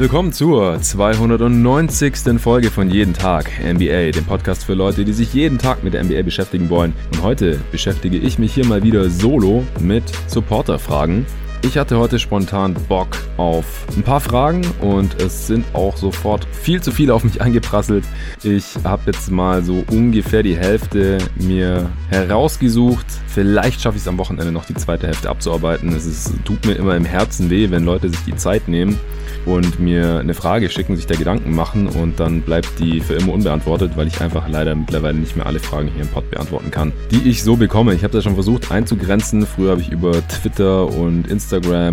Willkommen zur 290. Folge von Jeden Tag NBA, dem Podcast für Leute, die sich jeden Tag mit der NBA beschäftigen wollen. Und heute beschäftige ich mich hier mal wieder solo mit Supporterfragen. Ich hatte heute spontan Bock auf ein paar Fragen und es sind auch sofort viel zu viele auf mich eingeprasselt. Ich habe jetzt mal so ungefähr die Hälfte mir herausgesucht. Vielleicht schaffe ich es am Wochenende noch die zweite Hälfte abzuarbeiten. Es ist, tut mir immer im Herzen weh, wenn Leute sich die Zeit nehmen und mir eine Frage schicken, sich da Gedanken machen und dann bleibt die für immer unbeantwortet, weil ich einfach leider mittlerweile nicht mehr alle Fragen hier im Pod beantworten kann, die ich so bekomme. Ich habe das schon versucht einzugrenzen. Früher habe ich über Twitter und Instagram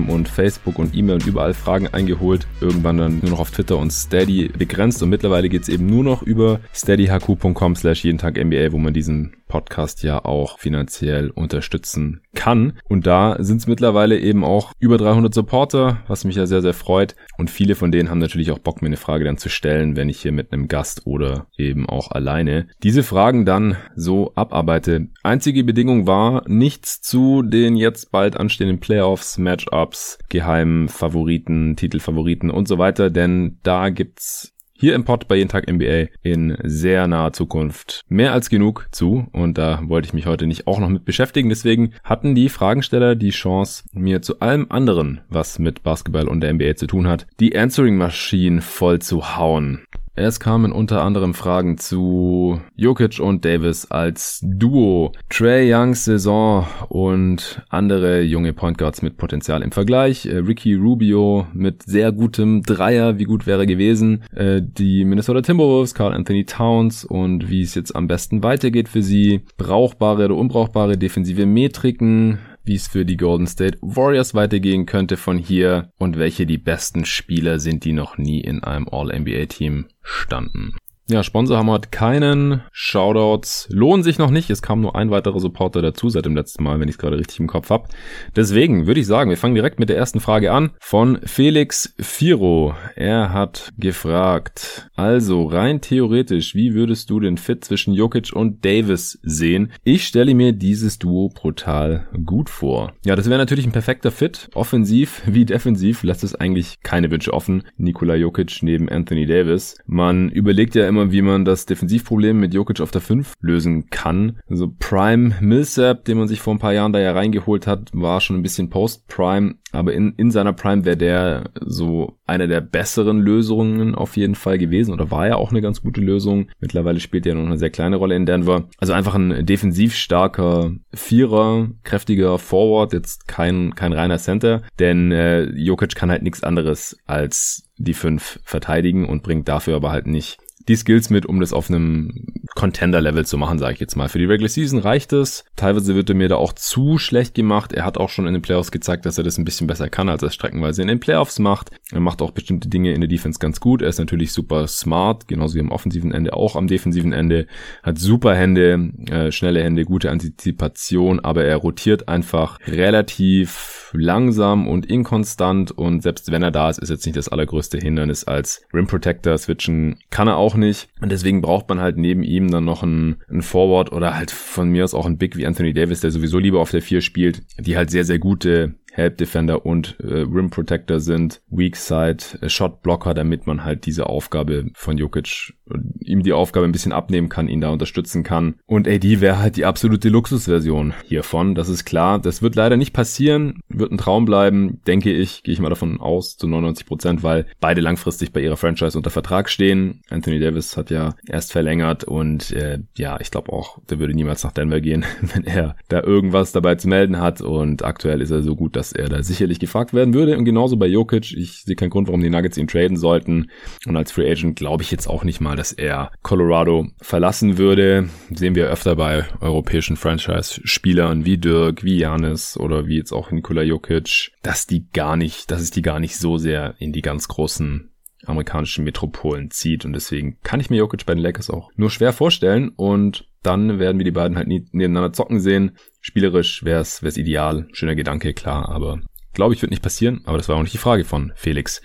und Facebook und E-Mail und überall Fragen eingeholt. Irgendwann dann nur noch auf Twitter und Steady begrenzt und mittlerweile geht es eben nur noch über steadyhq.com slash jeden Tag NBA, wo man diesen Podcast ja auch finanziell unterstützen kann. Und da sind es mittlerweile eben auch über 300 Supporter, was mich ja sehr, sehr freut. Und viele von denen haben natürlich auch Bock, mir eine Frage dann zu stellen, wenn ich hier mit einem Gast oder eben auch alleine diese Fragen dann so abarbeite. Einzige Bedingung war nichts zu den jetzt bald anstehenden Playoffs, Matchups, geheimen Favoriten, Titelfavoriten und so weiter, denn da gibt's hier im Pod bei Jeden Tag NBA in sehr naher Zukunft mehr als genug zu und da wollte ich mich heute nicht auch noch mit beschäftigen. Deswegen hatten die Fragensteller die Chance, mir zu allem anderen, was mit Basketball und der NBA zu tun hat, die Answering Machine voll zu hauen. Es kamen unter anderem Fragen zu Jokic und Davis als Duo, Trey Youngs Saison und andere junge Point Guards mit Potenzial im Vergleich, äh, Ricky Rubio mit sehr gutem Dreier, wie gut wäre gewesen, äh, die Minnesota Timberwolves, Carl Anthony Towns und wie es jetzt am besten weitergeht für sie, brauchbare oder unbrauchbare defensive Metriken, wie es für die Golden State Warriors weitergehen könnte von hier und welche die besten Spieler sind, die noch nie in einem All-NBA-Team standen. Ja, Sponsor haben wir heute keinen. Shoutouts lohnen sich noch nicht. Es kam nur ein weiterer Supporter dazu seit dem letzten Mal, wenn ich es gerade richtig im Kopf habe. Deswegen würde ich sagen, wir fangen direkt mit der ersten Frage an von Felix Firo. Er hat gefragt, also rein theoretisch, wie würdest du den Fit zwischen Jokic und Davis sehen? Ich stelle mir dieses Duo brutal gut vor. Ja, das wäre natürlich ein perfekter Fit. Offensiv wie defensiv lässt es eigentlich keine Wünsche offen. Nikola Jokic neben Anthony Davis. Man überlegt ja immer immer, wie man das Defensivproblem mit Jokic auf der 5 lösen kann. Also Prime Millsap, den man sich vor ein paar Jahren da ja reingeholt hat, war schon ein bisschen Post-Prime, aber in, in seiner Prime wäre der so eine der besseren Lösungen auf jeden Fall gewesen oder war ja auch eine ganz gute Lösung. Mittlerweile spielt er noch eine sehr kleine Rolle in Denver. Also einfach ein defensiv starker Vierer, kräftiger Forward, jetzt kein, kein reiner Center, denn äh, Jokic kann halt nichts anderes als die fünf verteidigen und bringt dafür aber halt nicht die Skills mit, um das auf einem Contender-Level zu machen, sage ich jetzt mal. Für die Regular Season reicht es. Teilweise wird er mir da auch zu schlecht gemacht. Er hat auch schon in den Playoffs gezeigt, dass er das ein bisschen besser kann, als er streckenweise in den Playoffs macht. Er macht auch bestimmte Dinge in der Defense ganz gut. Er ist natürlich super smart, genauso wie am offensiven Ende, auch am defensiven Ende. Hat super Hände, äh, schnelle Hände, gute Antizipation, aber er rotiert einfach relativ langsam und inkonstant und selbst wenn er da ist, ist jetzt nicht das allergrößte Hindernis als Rim Protector switchen kann er auch nicht. Und deswegen braucht man halt neben ihm dann noch einen, einen Forward oder halt von mir aus auch ein Big wie Anthony Davis, der sowieso lieber auf der 4 spielt, die halt sehr, sehr gute Help Defender und äh, Rim Protector sind, Weak Side, äh, Shot Blocker, damit man halt diese Aufgabe von Jokic, äh, ihm die Aufgabe ein bisschen abnehmen kann, ihn da unterstützen kann. Und AD wäre halt die absolute Luxusversion hiervon, das ist klar. Das wird leider nicht passieren, wird ein Traum bleiben, denke ich, gehe ich mal davon aus, zu 99 Prozent, weil beide langfristig bei ihrer Franchise unter Vertrag stehen. Anthony Davis hat ja erst verlängert und äh, ja, ich glaube auch, der würde niemals nach Denver gehen, wenn er da irgendwas dabei zu melden hat und aktuell ist er so gut, dass er da sicherlich gefragt werden würde. Und genauso bei Jokic. Ich sehe keinen Grund, warum die Nuggets ihn traden sollten. Und als Free Agent glaube ich jetzt auch nicht mal, dass er Colorado verlassen würde. Sehen wir öfter bei europäischen Franchise-Spielern wie Dirk, wie Janis oder wie jetzt auch Nikola Jokic, dass die gar nicht, dass es die gar nicht so sehr in die ganz großen amerikanischen Metropolen zieht und deswegen kann ich mir Jokic bei den Lakers auch nur schwer vorstellen und dann werden wir die beiden halt nie nebeneinander zocken sehen. Spielerisch wäre es ideal, schöner Gedanke, klar, aber glaube ich, wird nicht passieren, aber das war auch nicht die Frage von Felix.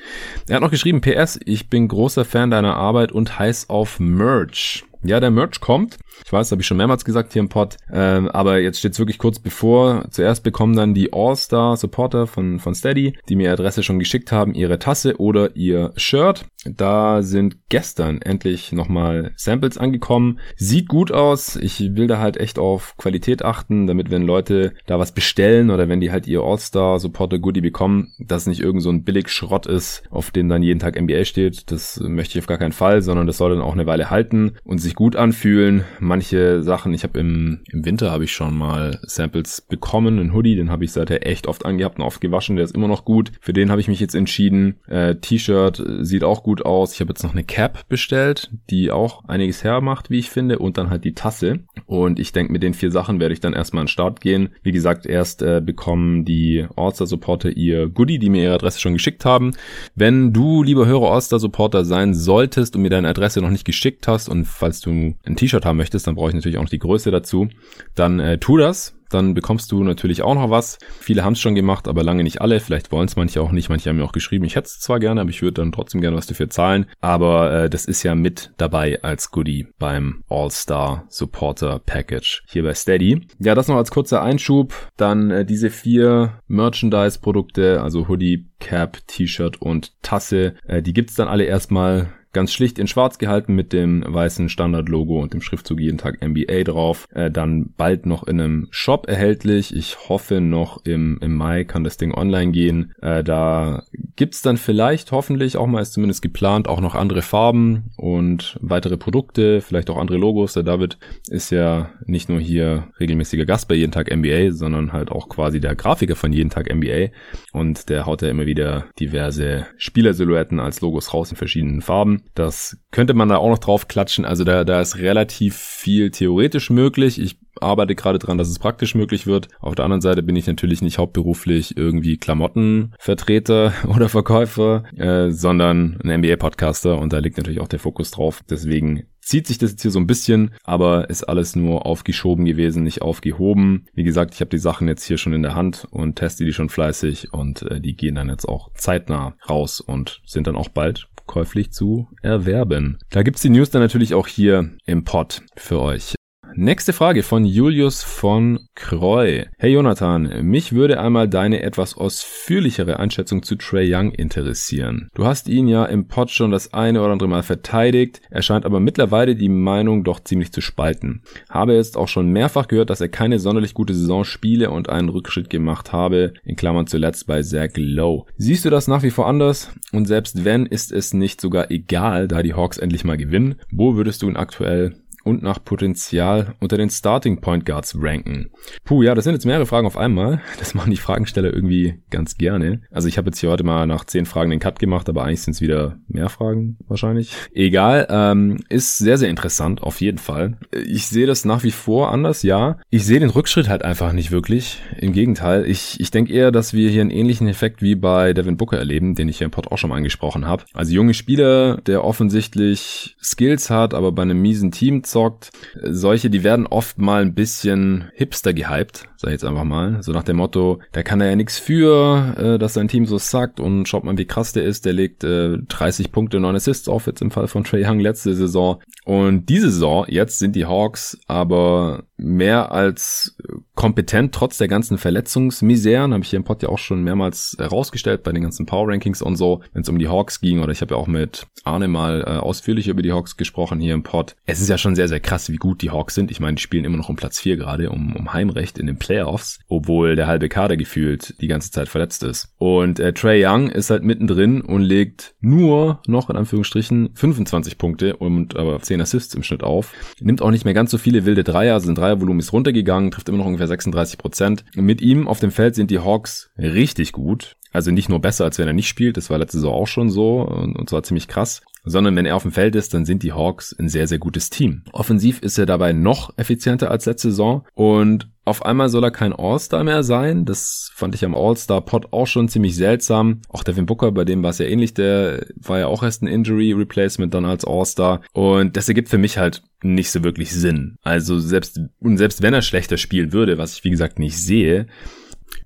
Er hat noch geschrieben, PS, ich bin großer Fan deiner Arbeit und heiß auf Merch. Ja, der Merch kommt. Ich weiß, habe ich schon mehrmals gesagt hier im Pod, ähm, aber jetzt steht es wirklich kurz bevor. Zuerst bekommen dann die All-Star-Supporter von, von Steady, die mir Adresse schon geschickt haben, ihre Tasse oder ihr Shirt. Da sind gestern endlich nochmal Samples angekommen. Sieht gut aus. Ich will da halt echt auf Qualität achten, damit wenn Leute da was bestellen oder wenn die halt ihr All-Star Supporter Goodie bekommen, dass nicht irgend so ein billig Schrott ist, auf dem dann jeden Tag NBA steht. Das möchte ich auf gar keinen Fall, sondern das soll dann auch eine Weile halten und sich gut anfühlen. Manche Sachen, ich habe im, im Winter habe ich schon mal Samples bekommen, einen Hoodie, den habe ich seither echt oft angehabt und oft gewaschen, der ist immer noch gut. Für den habe ich mich jetzt entschieden. Äh, T-Shirt sieht auch gut aus. Ich habe jetzt noch eine Cap bestellt, die auch einiges hermacht, wie ich finde, und dann halt die Tasse. Und ich denke, mit den vier Sachen werde ich dann erstmal an den Start gehen. Wie gesagt, erst äh, bekommen die All-Star-Supporter ihr Goodie, die mir ihre Adresse schon geschickt haben. Wenn du, lieber Hörer All-Star-Supporter sein solltest und mir deine Adresse noch nicht geschickt hast und falls du ein T-Shirt haben möchtest, dann brauche ich natürlich auch noch die Größe dazu, dann äh, tu das dann bekommst du natürlich auch noch was. Viele haben es schon gemacht, aber lange nicht alle. Vielleicht wollen es manche auch nicht. Manche haben mir auch geschrieben, ich hätte es zwar gerne, aber ich würde dann trotzdem gerne was dafür zahlen. Aber äh, das ist ja mit dabei als Goodie beim All-Star Supporter Package hier bei Steady. Ja, das noch als kurzer Einschub. Dann äh, diese vier Merchandise-Produkte, also Hoodie, Cap, T-Shirt und Tasse. Äh, die gibt's dann alle erstmal ganz schlicht in schwarz gehalten mit dem weißen Standard-Logo und dem Schriftzug jeden Tag NBA drauf. Äh, dann bald noch in einem Shop erhältlich. Ich hoffe noch im, im Mai kann das Ding online gehen. Äh, da gibt's dann vielleicht, hoffentlich auch mal, ist zumindest geplant, auch noch andere Farben und weitere Produkte, vielleicht auch andere Logos. Der David ist ja nicht nur hier regelmäßiger Gast bei jeden Tag NBA, sondern halt auch quasi der Grafiker von jeden Tag NBA. Und der haut ja immer wieder diverse Spielersilhouetten als Logos raus in verschiedenen Farben. Das könnte man da auch noch drauf klatschen. Also da, da ist relativ viel theoretisch möglich. Ich arbeite gerade dran, dass es praktisch möglich wird. Auf der anderen Seite bin ich natürlich nicht hauptberuflich irgendwie Klamottenvertreter oder Verkäufer, äh, sondern ein MBA-Podcaster und da liegt natürlich auch der Fokus drauf. Deswegen zieht sich das jetzt hier so ein bisschen, aber ist alles nur aufgeschoben gewesen, nicht aufgehoben. Wie gesagt, ich habe die Sachen jetzt hier schon in der Hand und teste die schon fleißig und äh, die gehen dann jetzt auch zeitnah raus und sind dann auch bald käuflich zu erwerben. Da gibt's die News dann natürlich auch hier im Pod für euch. Nächste Frage von Julius von Kreu. Hey Jonathan, mich würde einmal deine etwas ausführlichere Einschätzung zu Trey Young interessieren. Du hast ihn ja im Pod schon das eine oder andere Mal verteidigt, er scheint aber mittlerweile die Meinung doch ziemlich zu spalten. Habe jetzt auch schon mehrfach gehört, dass er keine sonderlich gute Saison spiele und einen Rückschritt gemacht habe, in Klammern zuletzt bei Zach Lowe. Siehst du das nach wie vor anders? Und selbst wenn, ist es nicht sogar egal, da die Hawks endlich mal gewinnen? Wo würdest du ihn aktuell und nach Potenzial unter den Starting Point Guards ranken? Puh, ja, das sind jetzt mehrere Fragen auf einmal. Das machen die Fragensteller irgendwie ganz gerne. Also ich habe jetzt hier heute mal nach zehn Fragen den Cut gemacht, aber eigentlich sind es wieder mehr Fragen wahrscheinlich. Egal, ähm, ist sehr, sehr interessant, auf jeden Fall. Ich sehe das nach wie vor anders, ja. Ich sehe den Rückschritt halt einfach nicht wirklich. Im Gegenteil, ich, ich denke eher, dass wir hier einen ähnlichen Effekt wie bei Devin Booker erleben, den ich hier im Pod auch schon mal angesprochen habe. Also junge Spieler, der offensichtlich Skills hat, aber bei einem miesen Team abzockt. Solche, die werden oft mal ein bisschen hipster gehypt, sag ich jetzt einfach mal. So nach dem Motto, der kann da ja nichts für, äh, dass sein Team so sackt und schaut mal, wie krass der ist. Der legt äh, 30 Punkte, 9 Assists auf, jetzt im Fall von Trey Young letzte Saison. Und diese Saison, jetzt sind die Hawks aber mehr als kompetent, trotz der ganzen Verletzungsmiseren, habe ich hier im Pod ja auch schon mehrmals herausgestellt bei den ganzen Power Rankings und so, wenn es um die Hawks ging, oder ich habe ja auch mit Arne mal äh, ausführlich über die Hawks gesprochen hier im Pod. Es ist ja schon sehr, sehr krass, wie gut die Hawks sind. Ich meine, die spielen immer noch um Platz 4 gerade, um, um Heimrecht in den Playoffs, obwohl der halbe Kader gefühlt die ganze Zeit verletzt ist. Und äh, Trey Young ist halt mittendrin und legt nur noch in Anführungsstrichen 25 Punkte und aber 10 Assists im Schnitt auf. Nimmt auch nicht mehr ganz so viele wilde Dreier, sind Dreiervolumen ist runtergegangen, trifft immer noch ungefähr 36 Prozent. Mit ihm auf dem Feld sind die Hawks richtig gut. Also nicht nur besser, als wenn er nicht spielt, das war letzte Saison auch schon so und zwar ziemlich krass, sondern wenn er auf dem Feld ist, dann sind die Hawks ein sehr, sehr gutes Team. Offensiv ist er dabei noch effizienter als letzte Saison und auf einmal soll er kein All-Star mehr sein. Das fand ich am All-Star-Pod auch schon ziemlich seltsam. Auch Devin Booker, bei dem war es ja ähnlich, der war ja auch erst ein Injury-Replacement dann als All-Star. Und das ergibt für mich halt nicht so wirklich Sinn. Also selbst, und selbst wenn er schlechter spielen würde, was ich wie gesagt nicht sehe,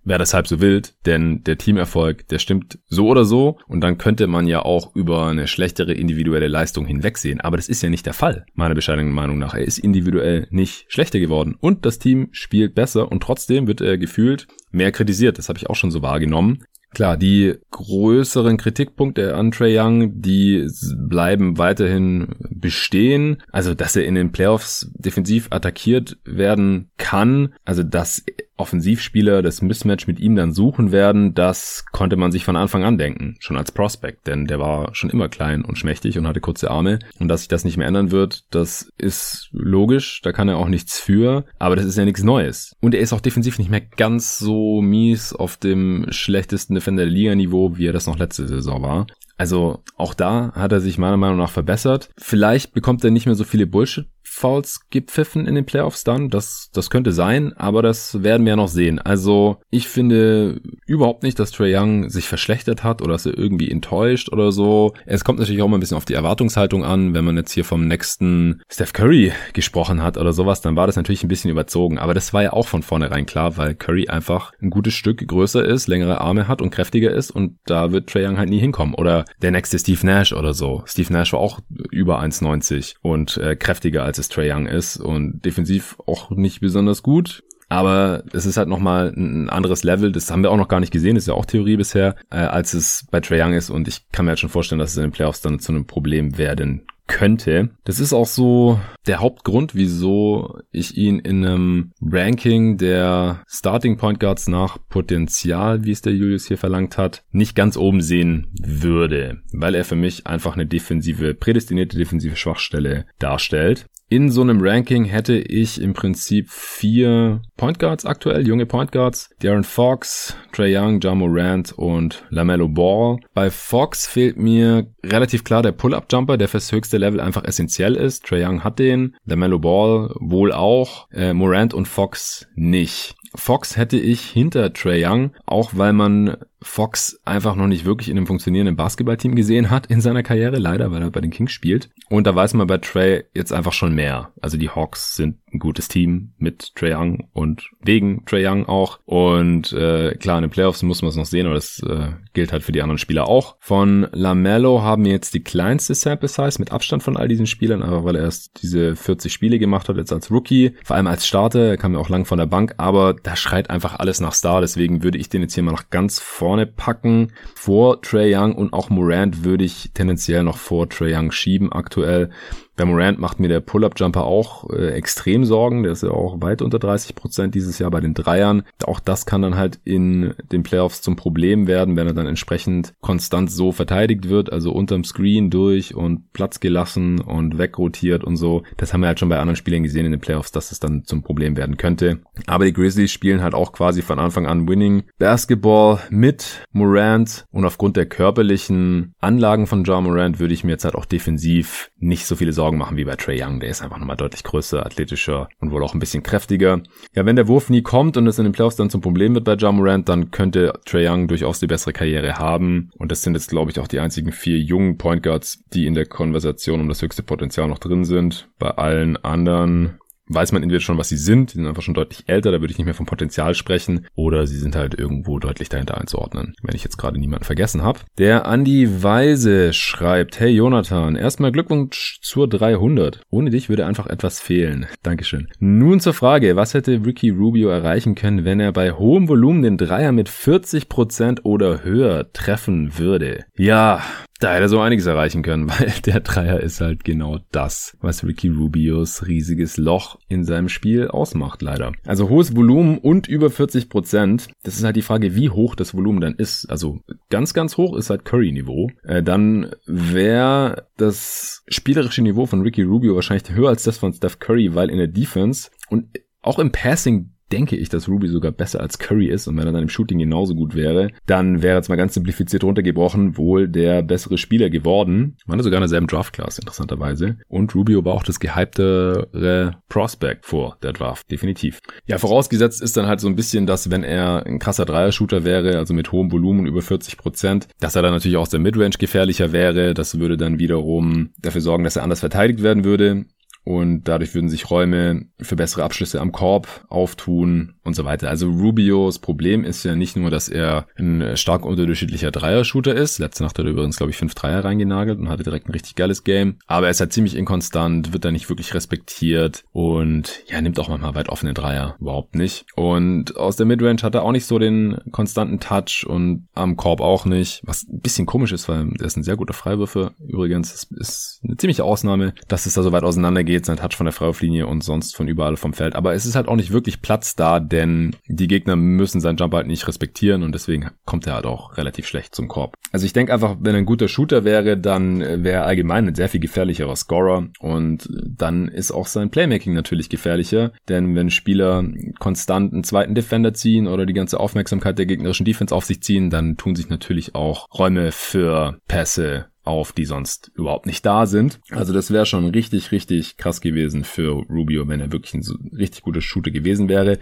wäre das halb so wild, denn der Teamerfolg, der stimmt so oder so und dann könnte man ja auch über eine schlechtere individuelle Leistung hinwegsehen. Aber das ist ja nicht der Fall, meiner bescheidenen Meinung nach. Er ist individuell nicht schlechter geworden und das Team spielt besser und trotzdem wird er gefühlt mehr kritisiert. Das habe ich auch schon so wahrgenommen. Klar, die größeren Kritikpunkte an Trey Young, die bleiben weiterhin bestehen. Also, dass er in den Playoffs defensiv attackiert werden kann, also dass Offensivspieler das Mismatch mit ihm dann suchen werden, das konnte man sich von Anfang an denken, schon als Prospect, denn der war schon immer klein und schmächtig und hatte kurze Arme und dass sich das nicht mehr ändern wird, das ist logisch, da kann er auch nichts für, aber das ist ja nichts Neues. Und er ist auch defensiv nicht mehr ganz so mies auf dem schlechtesten Defender der Liga-Niveau, wie er das noch letzte Saison war. Also auch da hat er sich meiner Meinung nach verbessert. Vielleicht bekommt er nicht mehr so viele Bullshit Fouls gepfiffen in den Playoffs dann. Das, das könnte sein, aber das werden wir ja noch sehen. Also ich finde überhaupt nicht, dass Trey Young sich verschlechtert hat oder dass er irgendwie enttäuscht oder so. Es kommt natürlich auch mal ein bisschen auf die Erwartungshaltung an. Wenn man jetzt hier vom nächsten Steph Curry gesprochen hat oder sowas, dann war das natürlich ein bisschen überzogen. Aber das war ja auch von vornherein klar, weil Curry einfach ein gutes Stück größer ist, längere Arme hat und kräftiger ist und da wird Trey Young halt nie hinkommen. Oder der nächste Steve Nash oder so. Steve Nash war auch über 1,90 und äh, kräftiger als es Trey Young ist und defensiv auch nicht besonders gut. Aber es ist halt nochmal ein anderes Level. Das haben wir auch noch gar nicht gesehen. Das ist ja auch Theorie bisher, äh, als es bei Trey Young ist. Und ich kann mir halt schon vorstellen, dass es in den Playoffs dann zu einem Problem werden könnte. Das ist auch so der Hauptgrund, wieso ich ihn in einem Ranking der Starting Point Guards nach Potenzial, wie es der Julius hier verlangt hat, nicht ganz oben sehen würde, weil er für mich einfach eine defensive, prädestinierte defensive Schwachstelle darstellt. In so einem Ranking hätte ich im Prinzip vier Point Guards aktuell, junge Point Guards. Darren Fox, Trey Young, Ja Morant und LaMelo Ball. Bei Fox fehlt mir relativ klar der Pull-Up-Jumper, der fürs höchste Level einfach essentiell ist. Trey Young hat den, LaMelo Ball wohl auch, äh, Morant und Fox nicht. Fox hätte ich hinter Trey Young, auch weil man Fox einfach noch nicht wirklich in einem funktionierenden Basketballteam gesehen hat in seiner Karriere, leider, weil er bei den Kings spielt. Und da weiß man bei Trey jetzt einfach schon mehr. Also die Hawks sind ein gutes Team mit Trey Young und wegen Trey Young auch. Und äh, klar, in den Playoffs muss man es noch sehen, aber das äh, gilt halt für die anderen Spieler auch. Von LaMelo haben wir jetzt die kleinste Sample Size mit Abstand von all diesen Spielern, aber weil er erst diese 40 Spiele gemacht hat, jetzt als Rookie, vor allem als Starter, er kam ja auch lang von der Bank, aber da schreit einfach alles nach Star, deswegen würde ich den jetzt hier mal noch ganz vorne packen. Vor Trey Young und auch Morant würde ich tendenziell noch vor Trey Young schieben aktuell. Bei Morant macht mir der Pull-Up-Jumper auch äh, extrem Sorgen. Der ist ja auch weit unter 30 Prozent dieses Jahr bei den Dreiern. Auch das kann dann halt in den Playoffs zum Problem werden, wenn er dann entsprechend konstant so verteidigt wird, also unterm Screen durch und Platz gelassen und wegrotiert und so. Das haben wir halt schon bei anderen Spielern gesehen in den Playoffs, dass es dann zum Problem werden könnte. Aber die Grizzlies spielen halt auch quasi von Anfang an Winning Basketball mit Morant und aufgrund der körperlichen Anlagen von John Morant würde ich mir jetzt halt auch defensiv nicht so viele Sorgen Sorgen machen wie bei Trey Young. Der ist einfach nochmal deutlich größer, athletischer und wohl auch ein bisschen kräftiger. Ja, wenn der Wurf nie kommt und es in den Playoffs dann zum Problem wird bei John Morant, dann könnte Trey Young durchaus die bessere Karriere haben. Und das sind jetzt, glaube ich, auch die einzigen vier jungen Point Guards, die in der Konversation um das höchste Potenzial noch drin sind. Bei allen anderen weiß man entweder schon, was sie sind, die sind einfach schon deutlich älter, da würde ich nicht mehr vom Potenzial sprechen, oder sie sind halt irgendwo deutlich dahinter einzuordnen, wenn ich jetzt gerade niemanden vergessen habe. Der Andy Weise schreibt, hey Jonathan, erstmal Glückwunsch zur 300. Ohne dich würde einfach etwas fehlen. Dankeschön. Nun zur Frage, was hätte Ricky Rubio erreichen können, wenn er bei hohem Volumen den Dreier mit 40% oder höher treffen würde? Ja, da hätte er so einiges erreichen können, weil der Dreier ist halt genau das, was Ricky Rubios riesiges Loch in seinem Spiel ausmacht, leider. Also hohes Volumen und über 40 Prozent. Das ist halt die Frage, wie hoch das Volumen dann ist. Also ganz, ganz hoch ist halt Curry-Niveau. Äh, dann wäre das spielerische Niveau von Ricky Rubio wahrscheinlich höher als das von Steph Curry, weil in der Defense und auch im Passing denke ich, dass Ruby sogar besser als Curry ist und wenn er dann im Shooting genauso gut wäre, dann wäre jetzt mal ganz simplifiziert runtergebrochen wohl der bessere Spieler geworden. War sogar in derselben Draft-Class, interessanterweise. Und Rubio war auch das gehyptere Prospect vor der Draft, definitiv. Ja, vorausgesetzt ist dann halt so ein bisschen, dass wenn er ein krasser Dreier-Shooter wäre, also mit hohem Volumen über 40 Prozent, dass er dann natürlich auch aus der Midrange gefährlicher wäre. Das würde dann wiederum dafür sorgen, dass er anders verteidigt werden würde. Und dadurch würden sich Räume für bessere Abschlüsse am Korb auftun und so weiter. Also Rubios Problem ist ja nicht nur, dass er ein stark unterdurchschnittlicher Dreier-Shooter ist. Letzte Nacht hat er übrigens, glaube ich, fünf Dreier reingenagelt und hatte direkt ein richtig geiles Game. Aber er ist halt ziemlich inkonstant, wird da nicht wirklich respektiert und ja, nimmt auch manchmal weit offene Dreier. Überhaupt nicht. Und aus der Midrange hat er auch nicht so den konstanten Touch und am Korb auch nicht. Was ein bisschen komisch ist, weil er ist ein sehr guter Freiwürfer. Übrigens, es ist eine ziemliche Ausnahme, dass es da so weit auseinander geht, sein Touch von der Freiwurflinie und sonst von überall vom Feld. Aber es ist halt auch nicht wirklich Platz da, denn die Gegner müssen seinen Jump halt nicht respektieren und deswegen kommt er halt auch relativ schlecht zum Korb. Also ich denke einfach, wenn er ein guter Shooter wäre, dann wäre er allgemein ein sehr viel gefährlicherer Scorer und dann ist auch sein Playmaking natürlich gefährlicher, denn wenn Spieler konstant einen zweiten Defender ziehen oder die ganze Aufmerksamkeit der gegnerischen Defense auf sich ziehen, dann tun sich natürlich auch Räume für Pässe auf, die sonst überhaupt nicht da sind. Also das wäre schon richtig, richtig krass gewesen für Rubio, wenn er wirklich ein so richtig guter Shooter gewesen wäre.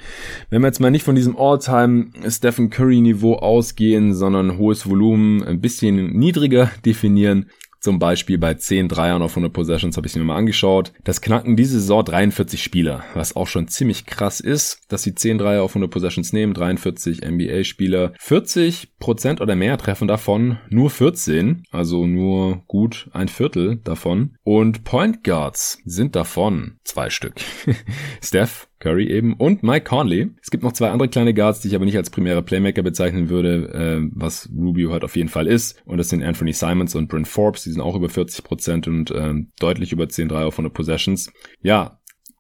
Wenn wir jetzt mal nicht von diesem All-Time Stephen Curry Niveau ausgehen, sondern hohes Volumen ein bisschen niedriger definieren, zum Beispiel bei 10 Dreiern auf 100 Possessions habe ich mir mal angeschaut. Das knacken diese Saison 43 Spieler, was auch schon ziemlich krass ist, dass sie 10 Dreier auf 100 Possessions nehmen, 43 NBA-Spieler. 40% oder mehr treffen davon, nur 14, also nur gut ein Viertel davon. Und Point Guards sind davon zwei Stück. Steph, Curry eben und Mike Conley. Es gibt noch zwei andere kleine Guards, die ich aber nicht als primäre Playmaker bezeichnen würde, äh, was Rubio halt auf jeden Fall ist. Und das sind Anthony Simons und Brent Forbes, die sind auch über 40% und äh, deutlich über 10 3 auf 100 Possessions. Ja,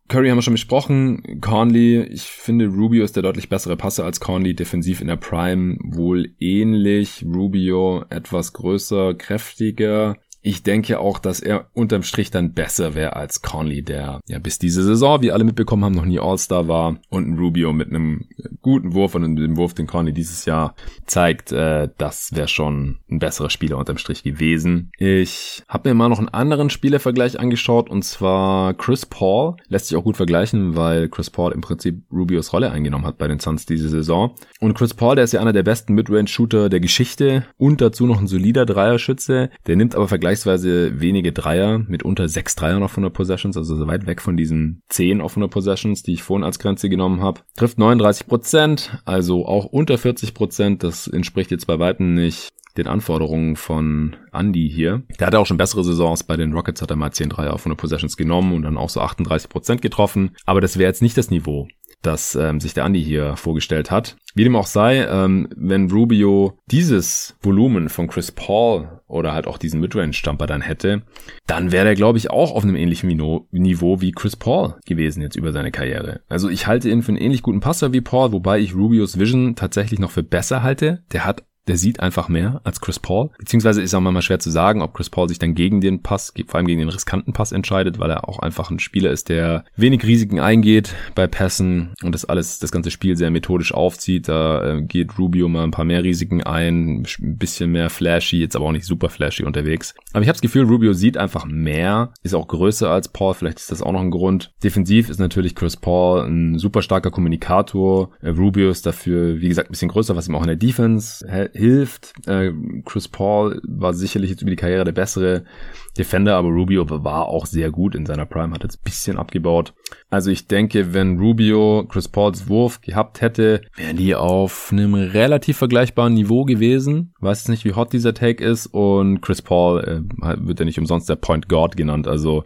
Curry haben wir schon besprochen. Conley, ich finde Rubio ist der deutlich bessere Passer als Conley. Defensiv in der Prime wohl ähnlich. Rubio etwas größer, kräftiger ich denke auch, dass er unterm Strich dann besser wäre als Conley, der ja bis diese Saison, wie alle mitbekommen haben, noch nie All-Star war und ein Rubio mit einem guten Wurf und dem Wurf, den Conley dieses Jahr zeigt, äh, das wäre schon ein besserer Spieler unterm Strich gewesen. Ich habe mir mal noch einen anderen Spielervergleich angeschaut und zwar Chris Paul. Lässt sich auch gut vergleichen, weil Chris Paul im Prinzip Rubios Rolle eingenommen hat bei den Suns diese Saison. Und Chris Paul, der ist ja einer der besten Midrange-Shooter der Geschichte und dazu noch ein solider Dreierschütze. Der nimmt aber vergleichsweise vergleichsweise wenige Dreier mit unter sechs Dreiern auf 100 Possessions, also so weit weg von diesen 10 auf 100 Possessions, die ich vorhin als Grenze genommen habe. Trifft 39 Prozent, also auch unter 40 Prozent. Das entspricht jetzt bei weitem nicht den Anforderungen von Andy hier. Der hatte auch schon bessere Saisons. Bei den Rockets hat er mal 10 Dreier auf 100 Possessions genommen und dann auch so 38 Prozent getroffen. Aber das wäre jetzt nicht das Niveau, das ähm, sich der Andy hier vorgestellt hat. Wie dem auch sei, ähm, wenn Rubio dieses Volumen von Chris Paul oder halt auch diesen Midrange-Jumper dann hätte, dann wäre er, glaube ich, auch auf einem ähnlichen Niveau wie Chris Paul gewesen jetzt über seine Karriere. Also ich halte ihn für einen ähnlich guten Passer wie Paul, wobei ich Rubios Vision tatsächlich noch für besser halte. Der hat der sieht einfach mehr als Chris Paul. Beziehungsweise ist auch manchmal schwer zu sagen, ob Chris Paul sich dann gegen den Pass, vor allem gegen den riskanten Pass entscheidet, weil er auch einfach ein Spieler ist, der wenig Risiken eingeht bei Pässen und das alles, das ganze Spiel sehr methodisch aufzieht. Da äh, geht Rubio mal ein paar mehr Risiken ein, ein bisschen mehr flashy, jetzt aber auch nicht super flashy unterwegs. Aber ich habe das Gefühl, Rubio sieht einfach mehr, ist auch größer als Paul, vielleicht ist das auch noch ein Grund. Defensiv ist natürlich Chris Paul ein super starker Kommunikator. Äh, Rubio ist dafür, wie gesagt, ein bisschen größer, was ihm auch in der Defense hilft. Äh, Chris Paul war sicherlich jetzt über die Karriere der bessere Defender, aber Rubio war auch sehr gut in seiner Prime, hat jetzt bisschen abgebaut. Also ich denke, wenn Rubio Chris Pauls Wurf gehabt hätte, wären die auf einem relativ vergleichbaren Niveau gewesen. Weiß jetzt nicht, wie hot dieser Take ist und Chris Paul äh, wird ja nicht umsonst der Point Guard genannt. Also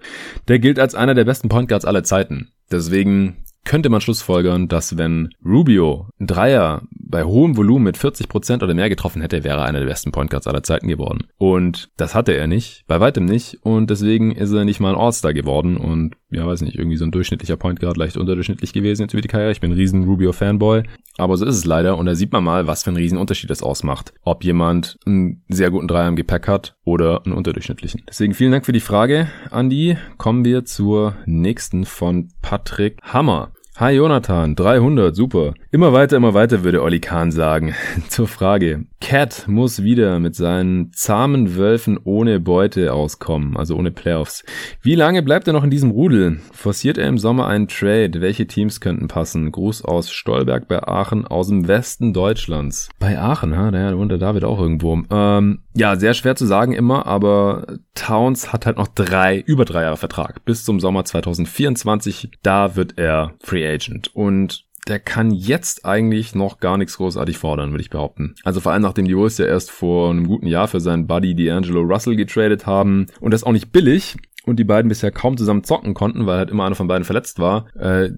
der gilt als einer der besten Point Guards aller Zeiten. Deswegen könnte man schlussfolgern, dass wenn Rubio ein Dreier bei hohem Volumen mit 40% oder mehr getroffen hätte, wäre er einer der besten Point Guards aller Zeiten geworden. Und das hatte er nicht, bei weitem nicht. Und deswegen ist er nicht mal ein All-Star geworden und ja, weiß nicht, irgendwie so ein durchschnittlicher Point Guard, leicht unterdurchschnittlich gewesen jetzt über die Karriere. Ich bin ein riesen Rubio-Fanboy. Aber so ist es leider und da sieht man mal, was für einen riesen Unterschied das ausmacht. Ob jemand einen sehr guten Dreier im Gepäck hat oder einen unterdurchschnittlichen. Deswegen vielen Dank für die Frage, Andy. Kommen wir zur nächsten von Patrick Hammer. Hi Jonathan, 300, super. Immer weiter, immer weiter, würde Olli Kahn sagen. Zur Frage. Cat muss wieder mit seinen zahmen Wölfen ohne Beute auskommen, also ohne Playoffs. Wie lange bleibt er noch in diesem Rudel? Forciert er im Sommer einen Trade? Welche Teams könnten passen? Gruß aus Stolberg bei Aachen aus dem Westen Deutschlands. Bei Aachen, ha? Da wohnt der David auch irgendwo. Ähm, ja, sehr schwer zu sagen immer, aber Towns hat halt noch drei, über drei Jahre Vertrag. Bis zum Sommer 2024. Da wird er Free Agent. Und der kann jetzt eigentlich noch gar nichts großartig fordern, würde ich behaupten. Also vor allem nachdem die Wolves ja erst vor einem guten Jahr für seinen Buddy D'Angelo Russell getradet haben und das auch nicht billig und die beiden bisher kaum zusammen zocken konnten, weil halt immer einer von beiden verletzt war, äh,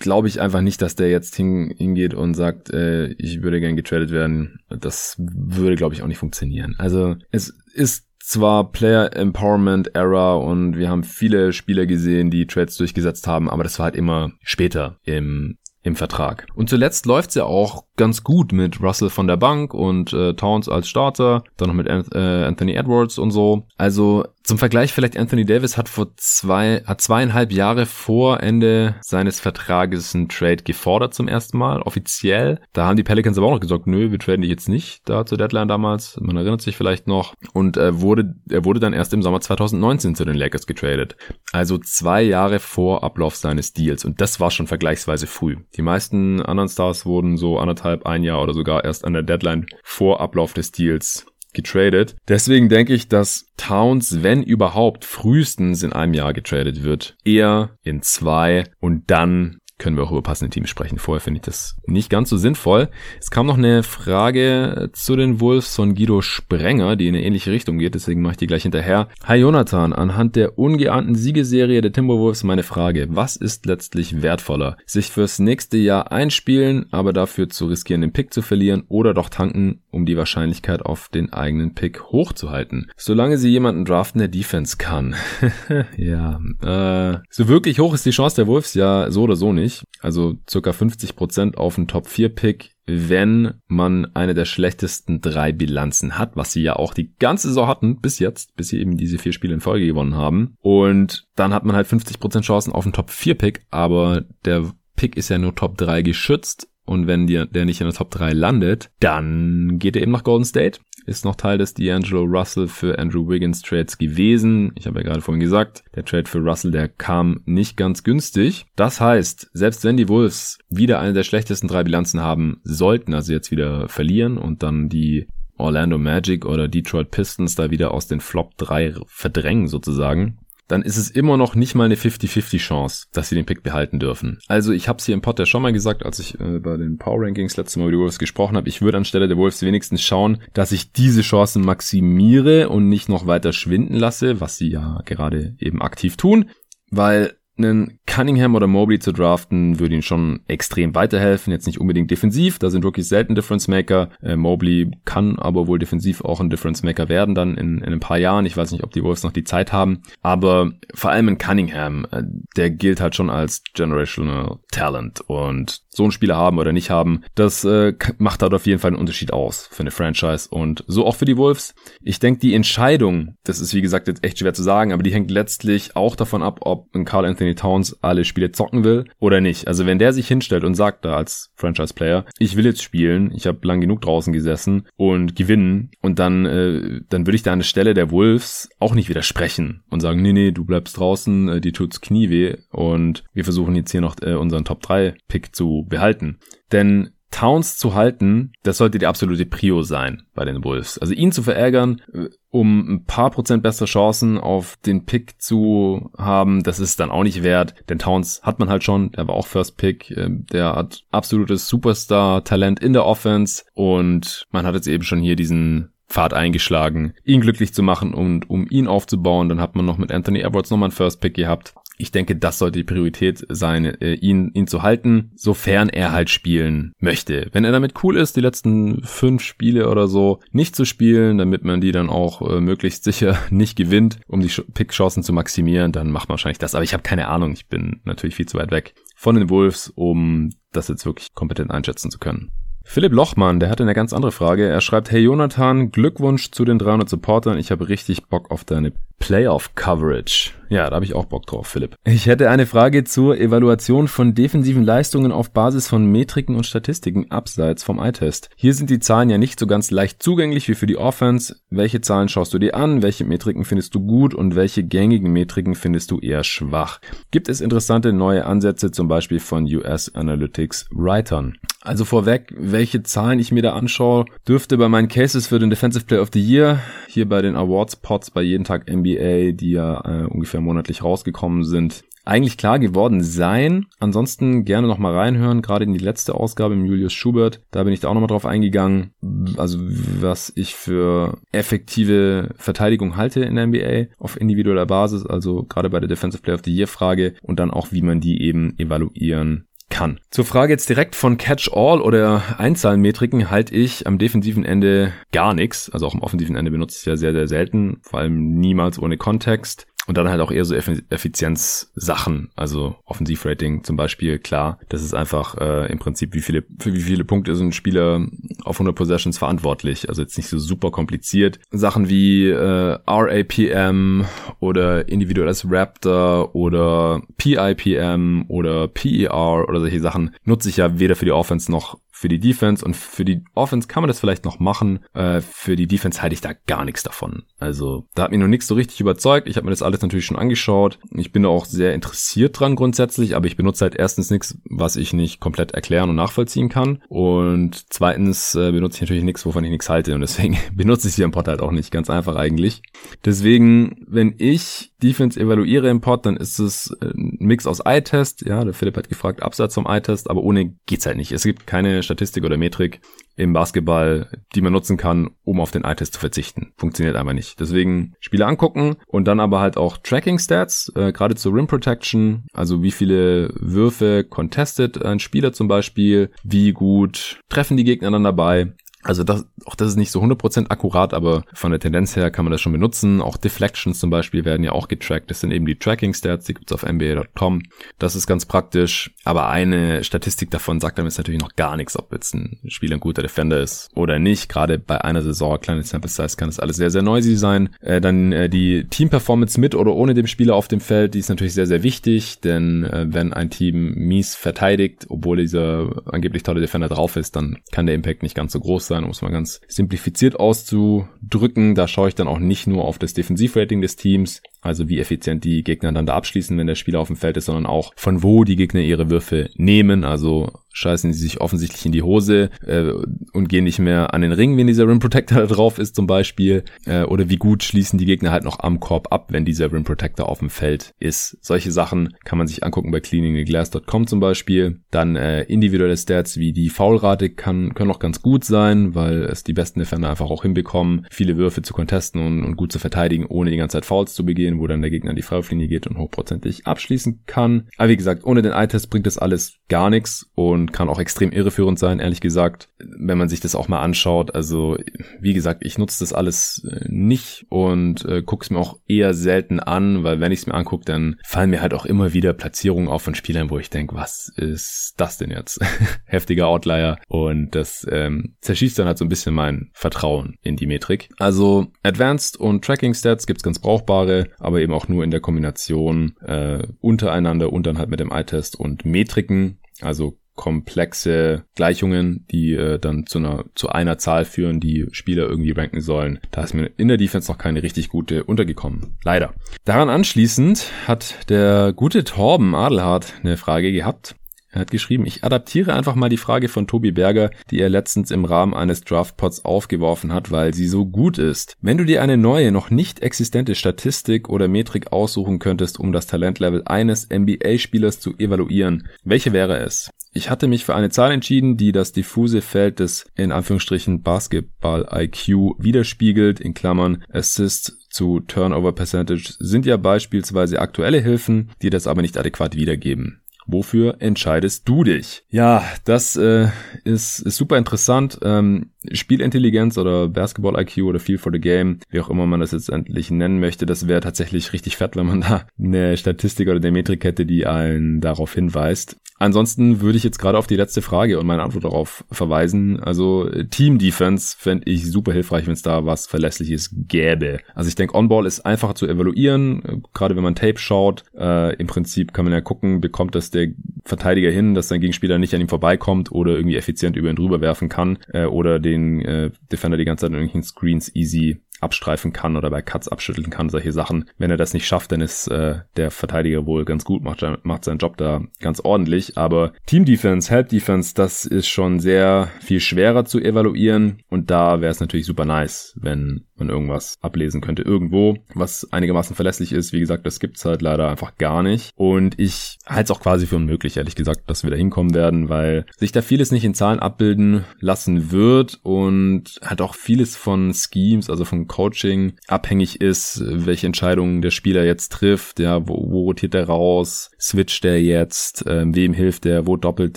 glaube ich einfach nicht, dass der jetzt hin, hingeht und sagt, äh, ich würde gern getradet werden. Das würde, glaube ich, auch nicht funktionieren. Also es ist zwar Player Empowerment Era und wir haben viele Spieler gesehen, die Trades durchgesetzt haben, aber das war halt immer später im im Vertrag. Und zuletzt läuft's ja auch ganz gut mit Russell von der Bank und äh, Towns als Starter, dann noch mit äh, Anthony Edwards und so. Also zum Vergleich vielleicht Anthony Davis hat vor zwei, hat zweieinhalb Jahre vor Ende seines Vertrages einen Trade gefordert zum ersten Mal, offiziell. Da haben die Pelicans aber auch noch gesagt, nö, wir traden dich jetzt nicht da zur Deadline damals. Man erinnert sich vielleicht noch. Und er wurde, er wurde dann erst im Sommer 2019 zu den Lakers getradet. Also zwei Jahre vor Ablauf seines Deals. Und das war schon vergleichsweise früh. Die meisten anderen Stars wurden so anderthalb, ein Jahr oder sogar erst an der Deadline vor Ablauf des Deals getradet. Deswegen denke ich, dass Towns, wenn überhaupt, frühestens in einem Jahr getradet wird. Eher in zwei und dann können wir auch über passende Teams sprechen. Vorher finde ich das nicht ganz so sinnvoll. Es kam noch eine Frage zu den Wolves von Guido Sprenger, die in eine ähnliche Richtung geht, deswegen mache ich die gleich hinterher. Hi Jonathan, anhand der ungeahnten Siegeserie der Timberwolves meine Frage. Was ist letztlich wertvoller? Sich fürs nächste Jahr einspielen, aber dafür zu riskieren, den Pick zu verlieren oder doch tanken, um die Wahrscheinlichkeit auf den eigenen Pick hochzuhalten? Solange sie jemanden draften, der Defense kann. ja, äh, so wirklich hoch ist die Chance der Wolves ja so oder so nicht nicht. Also circa 50 Prozent auf den Top 4 Pick, wenn man eine der schlechtesten drei Bilanzen hat, was sie ja auch die ganze Saison hatten, bis jetzt, bis sie eben diese vier Spiele in Folge gewonnen haben. Und dann hat man halt 50 Prozent Chancen auf den Top 4 Pick, aber der Pick ist ja nur Top 3 geschützt und wenn der nicht in der Top 3 landet, dann geht er eben nach Golden State. Ist noch Teil des D'Angelo Russell für Andrew Wiggins Trades gewesen. Ich habe ja gerade vorhin gesagt, der Trade für Russell, der kam nicht ganz günstig. Das heißt, selbst wenn die Wolves wieder eine der schlechtesten drei Bilanzen haben sollten, also jetzt wieder verlieren und dann die Orlando Magic oder Detroit Pistons da wieder aus den Flop 3 verdrängen sozusagen, dann ist es immer noch nicht mal eine 50-50 Chance, dass sie den Pick behalten dürfen. Also ich habe es hier im Pod ja schon mal gesagt, als ich äh, bei den Power Rankings letztes Mal über die Wolves gesprochen habe, ich würde anstelle der Wolves wenigstens schauen, dass ich diese Chancen maximiere und nicht noch weiter schwinden lasse, was sie ja gerade eben aktiv tun, weil einen Cunningham oder Mobley zu draften, würde ihnen schon extrem weiterhelfen. Jetzt nicht unbedingt defensiv, da sind Rookies selten Difference Maker. Äh, Mobley kann aber wohl defensiv auch ein Difference Maker werden dann in, in ein paar Jahren. Ich weiß nicht, ob die Wolves noch die Zeit haben. Aber vor allem in Cunningham, äh, der gilt halt schon als Generational Talent. Und so einen Spieler haben oder nicht haben, das äh, macht halt auf jeden Fall einen Unterschied aus für eine Franchise. Und so auch für die Wolves. Ich denke, die Entscheidung, das ist wie gesagt jetzt echt schwer zu sagen, aber die hängt letztlich auch davon ab, ob ein Carl Anthony Towns alle Spiele zocken will oder nicht. Also wenn der sich hinstellt und sagt da als Franchise-Player, ich will jetzt spielen, ich habe lang genug draußen gesessen und gewinnen und dann, äh, dann würde ich da an der Stelle der Wolves auch nicht widersprechen und sagen, nee, nee, du bleibst draußen, äh, die tut's Knie weh und wir versuchen jetzt hier noch äh, unseren Top-3-Pick zu behalten. Denn Towns zu halten, das sollte die absolute Prio sein bei den Wolves. Also ihn zu verärgern, äh, um ein paar Prozent bessere Chancen auf den Pick zu haben, das ist dann auch nicht wert. Denn Towns hat man halt schon, der war auch First Pick, ähm, der hat absolutes Superstar-Talent in der Offense und man hat jetzt eben schon hier diesen Pfad eingeschlagen, ihn glücklich zu machen und um ihn aufzubauen. Dann hat man noch mit Anthony Edwards nochmal einen First Pick gehabt ich denke, das sollte die Priorität sein, äh, ihn, ihn zu halten, sofern er halt spielen möchte. Wenn er damit cool ist, die letzten fünf Spiele oder so nicht zu spielen, damit man die dann auch äh, möglichst sicher nicht gewinnt, um die Pick-Chancen zu maximieren, dann macht man wahrscheinlich das. Aber ich habe keine Ahnung, ich bin natürlich viel zu weit weg von den Wolves, um das jetzt wirklich kompetent einschätzen zu können. Philipp Lochmann, der hatte eine ganz andere Frage. Er schreibt, hey Jonathan, Glückwunsch zu den 300 Supportern. Ich habe richtig Bock auf deine Playoff-Coverage. Ja, da habe ich auch Bock drauf, Philipp. Ich hätte eine Frage zur Evaluation von defensiven Leistungen auf Basis von Metriken und Statistiken abseits vom Eye-Test. Hier sind die Zahlen ja nicht so ganz leicht zugänglich wie für die Offense. Welche Zahlen schaust du dir an? Welche Metriken findest du gut und welche gängigen Metriken findest du eher schwach? Gibt es interessante neue Ansätze, zum Beispiel von US Analytics Writern? Also vorweg, welche Zahlen ich mir da anschaue, dürfte bei meinen Cases für den Defensive Player of the Year, hier bei den Awards Pots bei jeden Tag NBA, die ja äh, ungefähr monatlich rausgekommen sind, eigentlich klar geworden sein. Ansonsten gerne noch mal reinhören, gerade in die letzte Ausgabe im Julius Schubert. Da bin ich da auch noch mal drauf eingegangen, also was ich für effektive Verteidigung halte in der NBA auf individueller Basis, also gerade bei der Defensive Player of the Year Frage und dann auch, wie man die eben evaluieren kann. Zur Frage jetzt direkt von Catch-all oder Einzahlenmetriken halte ich am defensiven Ende gar nichts. Also auch am offensiven Ende benutze ich ja sehr, sehr selten, vor allem niemals ohne Kontext. Und dann halt auch eher so Effizienzsachen, also Offensivrating zum Beispiel, klar. Das ist einfach äh, im Prinzip, wie viele, für wie viele Punkte ein Spieler auf 100 Possessions verantwortlich. Also jetzt nicht so super kompliziert. Sachen wie äh, RAPM oder individuelles Raptor oder PIPM oder PER oder solche Sachen nutze ich ja weder für die Offense noch für die Defense und für die Offense kann man das vielleicht noch machen. Äh, für die Defense halte ich da gar nichts davon. Also da hat mich noch nichts so richtig überzeugt. Ich habe mir das alles natürlich schon angeschaut. Ich bin da auch sehr interessiert dran grundsätzlich, aber ich benutze halt erstens nichts, was ich nicht komplett erklären und nachvollziehen kann. Und zweitens äh, benutze ich natürlich nichts, wovon ich nichts halte. Und deswegen benutze ich sie im Pod halt auch nicht. Ganz einfach eigentlich. Deswegen, wenn ich Defense evaluiere im Pod, dann ist es ein Mix aus Eye-Test. Ja, der Philipp hat gefragt, Absatz vom Eye-Test, aber ohne geht's halt nicht. Es gibt keine Statistik oder Metrik im Basketball, die man nutzen kann, um auf den Eye-Test zu verzichten. Funktioniert einfach nicht. Deswegen Spiele angucken und dann aber halt auch Tracking-Stats, äh, gerade zur Rim Protection, also wie viele Würfe contested ein Spieler zum Beispiel, wie gut treffen die Gegner dann dabei, also das, auch das ist nicht so 100% akkurat, aber von der Tendenz her kann man das schon benutzen. Auch Deflections zum Beispiel werden ja auch getrackt. Das sind eben die Tracking-Stats, die gibt's auf NBA.com. Das ist ganz praktisch. Aber eine Statistik davon sagt einem jetzt natürlich noch gar nichts, ob jetzt ein Spieler ein guter Defender ist oder nicht. Gerade bei einer Saison, kleine Sample Size, kann das alles sehr, sehr noisy sein. Äh, dann äh, die Team-Performance mit oder ohne dem Spieler auf dem Feld, die ist natürlich sehr, sehr wichtig. Denn äh, wenn ein Team mies verteidigt, obwohl dieser angeblich tolle Defender drauf ist, dann kann der Impact nicht ganz so groß sein, um es mal ganz simplifiziert auszudrücken. Da schaue ich dann auch nicht nur auf das Defensivrating des Teams, also wie effizient die Gegner dann da abschließen, wenn der Spieler auf dem Feld ist, sondern auch von wo die Gegner ihre Würfe nehmen. Also scheißen sie sich offensichtlich in die Hose äh, und gehen nicht mehr an den Ring, wenn dieser Rim Protector da drauf ist zum Beispiel. Äh, oder wie gut schließen die Gegner halt noch am Korb ab, wenn dieser Rim Protector auf dem Feld ist. Solche Sachen kann man sich angucken bei cleaningtheglass.com zum Beispiel. Dann äh, individuelle Stats wie die Foulrate kann, können auch ganz gut sein, weil es die besten Defender einfach auch hinbekommen, viele Würfe zu contesten und, und gut zu verteidigen, ohne die ganze Zeit Fouls zu begehen, wo dann der Gegner an die Freiwurflinie geht und hochprozentig abschließen kann. Aber wie gesagt, ohne den Eye-Test bringt das alles gar nichts und kann auch extrem irreführend sein, ehrlich gesagt, wenn man sich das auch mal anschaut. Also, wie gesagt, ich nutze das alles äh, nicht und äh, gucke es mir auch eher selten an, weil wenn ich es mir angucke, dann fallen mir halt auch immer wieder Platzierungen auf von Spielern, wo ich denke, was ist das denn jetzt? Heftiger Outlier und das ähm, zerschießt dann halt so ein bisschen mein Vertrauen in die Metrik. Also Advanced und Tracking Stats gibt's ganz brauchbare, aber eben auch nur in der Kombination äh, untereinander und dann halt mit dem Eye-Test und Metriken. Also komplexe Gleichungen, die äh, dann zu einer zu einer Zahl führen, die Spieler irgendwie ranken sollen. Da ist mir in der Defense noch keine richtig gute untergekommen. Leider. Daran anschließend hat der gute Torben Adelhardt eine Frage gehabt. Er hat geschrieben, ich adaptiere einfach mal die Frage von Tobi Berger, die er letztens im Rahmen eines Draftpots aufgeworfen hat, weil sie so gut ist. Wenn du dir eine neue, noch nicht existente Statistik oder Metrik aussuchen könntest, um das Talentlevel eines NBA-Spielers zu evaluieren, welche wäre es? Ich hatte mich für eine Zahl entschieden, die das diffuse Feld des in Anführungsstrichen Basketball-IQ widerspiegelt, in Klammern Assist zu Turnover Percentage sind ja beispielsweise aktuelle Hilfen, die das aber nicht adäquat wiedergeben. Wofür entscheidest du dich? Ja, das äh, ist, ist super interessant. Ähm, Spielintelligenz oder Basketball-IQ oder Feel for the Game, wie auch immer man das jetzt endlich nennen möchte, das wäre tatsächlich richtig fett, wenn man da eine Statistik oder eine Metrik hätte, die einen darauf hinweist. ansonsten würde ich jetzt gerade auf die letzte Frage und meine Antwort darauf verweisen. Also Team Defense fände ich super hilfreich, wenn es da was Verlässliches gäbe. Also ich denke, On-Ball ist einfacher zu evaluieren, gerade wenn man Tape schaut. Äh, Im Prinzip kann man ja gucken, bekommt das der Verteidiger hin, dass sein Gegenspieler nicht an ihm vorbeikommt oder irgendwie effizient über ihn drüber werfen kann äh, oder den äh, Defender die ganze Zeit in irgendwelchen Screens easy abstreifen kann oder bei Cuts abschütteln kann, solche Sachen. Wenn er das nicht schafft, dann ist äh, der Verteidiger wohl ganz gut, macht, macht seinen Job da ganz ordentlich. Aber Team Defense, Help Defense, das ist schon sehr viel schwerer zu evaluieren und da wäre es natürlich super nice, wenn man irgendwas ablesen könnte irgendwo, was einigermaßen verlässlich ist. Wie gesagt, das gibt's halt leider einfach gar nicht. Und ich halte es auch quasi für unmöglich, ehrlich gesagt, dass wir da hinkommen werden, weil sich da vieles nicht in Zahlen abbilden lassen wird und halt auch vieles von Schemes, also von Coaching abhängig ist, welche Entscheidungen der Spieler jetzt trifft, ja, wo, wo rotiert er raus, switcht er jetzt, äh, wem hilft er, wo doppelt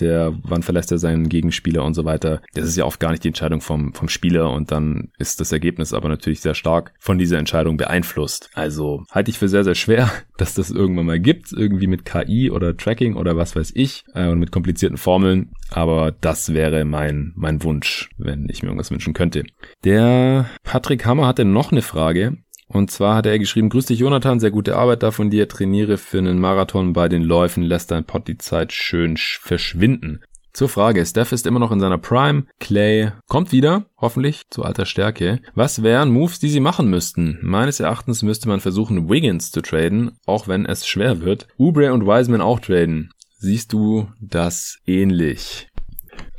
der, wann verlässt er seinen Gegenspieler und so weiter. Das ist ja oft gar nicht die Entscheidung vom, vom Spieler und dann ist das Ergebnis aber natürlich sehr stark von dieser Entscheidung beeinflusst. Also halte ich für sehr, sehr schwer, dass das irgendwann mal gibt, irgendwie mit KI oder Tracking oder was weiß ich äh, und mit komplizierten Formeln. Aber das wäre mein, mein Wunsch, wenn ich mir irgendwas wünschen könnte. Der Patrick Hammer hatte noch eine Frage. Und zwar hat er geschrieben, grüß dich Jonathan, sehr gute Arbeit da von dir, trainiere für einen Marathon bei den Läufen, lässt dein Pott die Zeit schön verschwinden. Zur Frage, Steph ist immer noch in seiner Prime, Clay kommt wieder, hoffentlich, zu alter Stärke. Was wären Moves, die sie machen müssten? Meines Erachtens müsste man versuchen, Wiggins zu traden, auch wenn es schwer wird. Ubre und Wiseman auch traden. Siehst du das ähnlich?